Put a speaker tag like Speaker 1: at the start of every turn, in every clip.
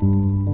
Speaker 1: Thank you.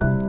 Speaker 1: Bye.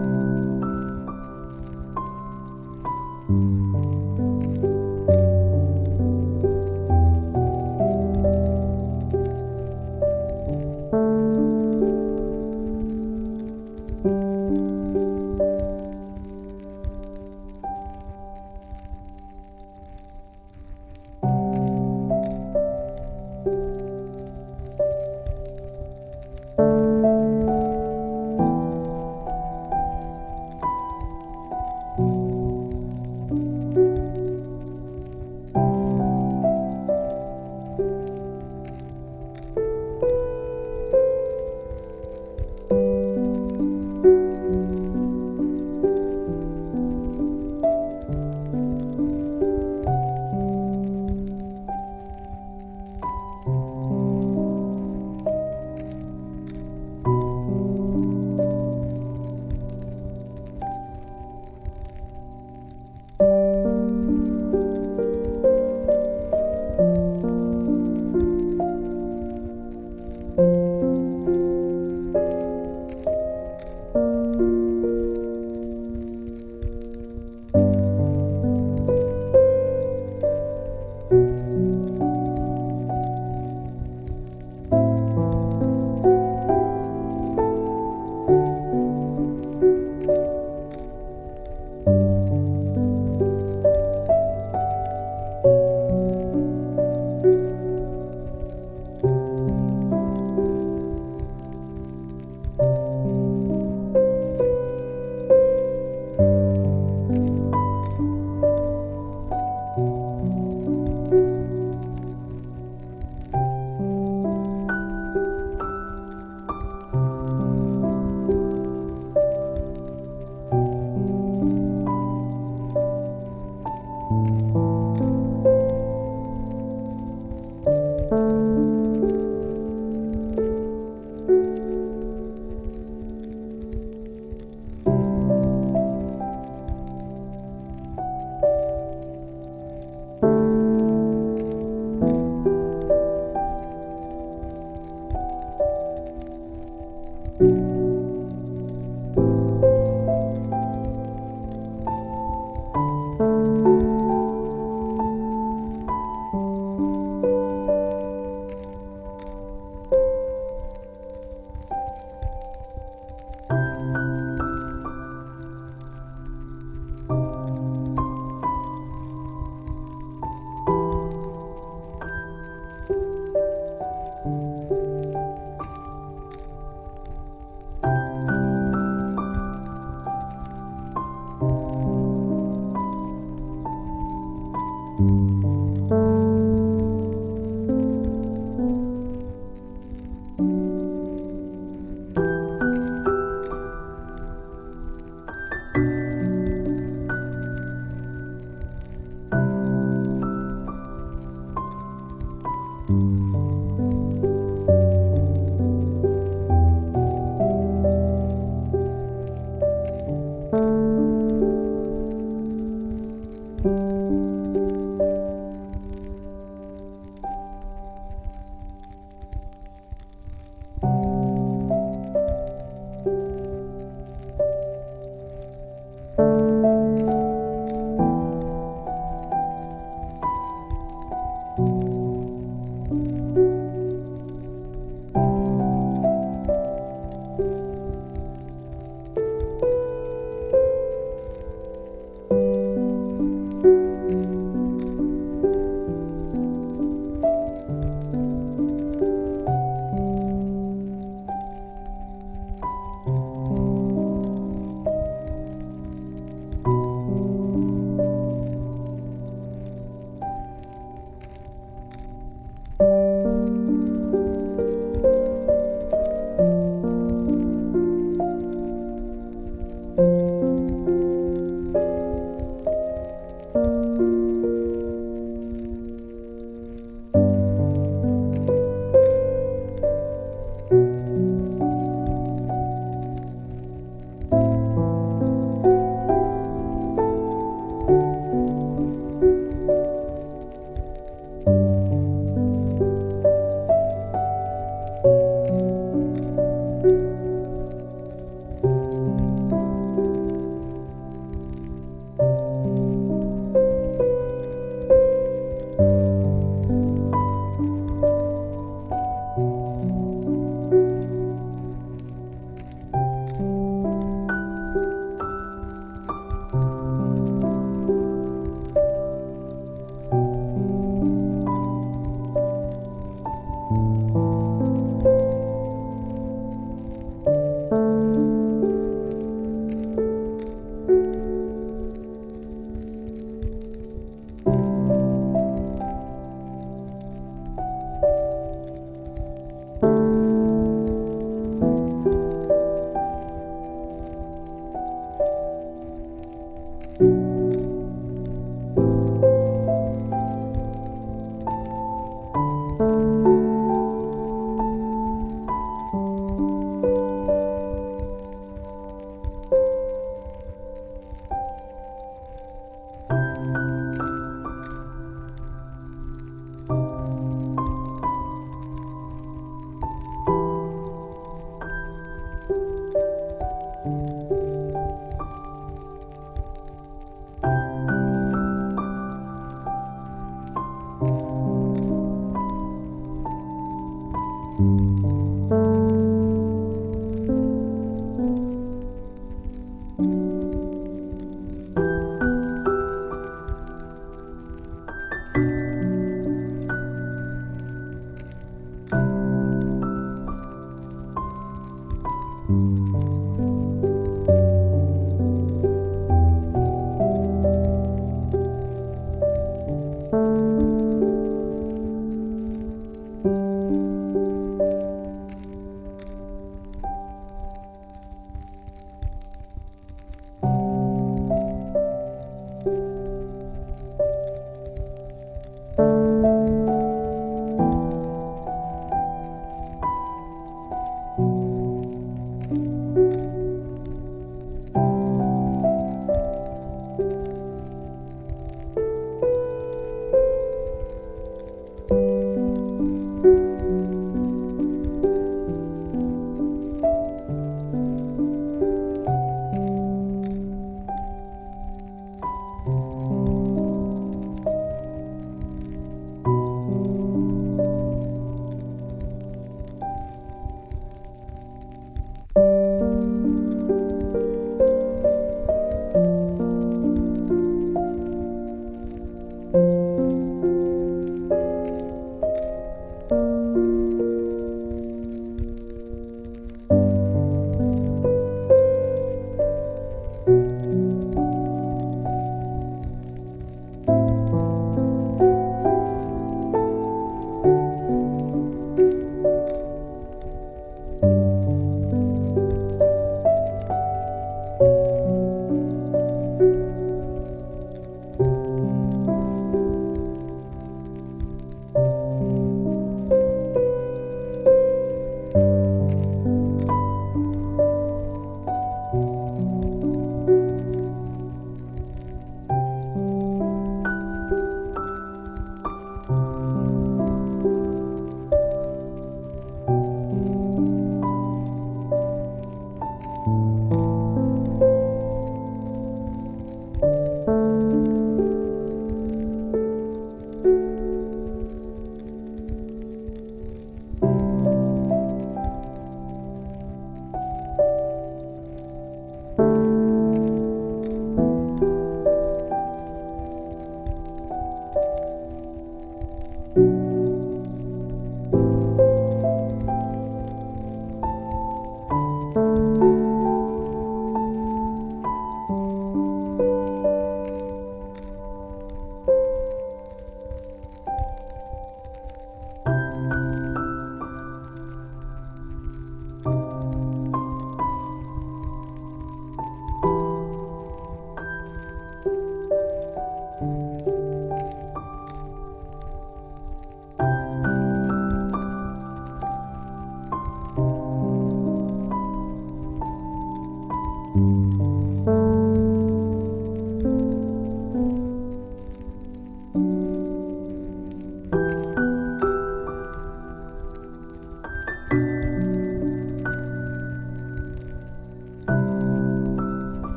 Speaker 1: Thank you.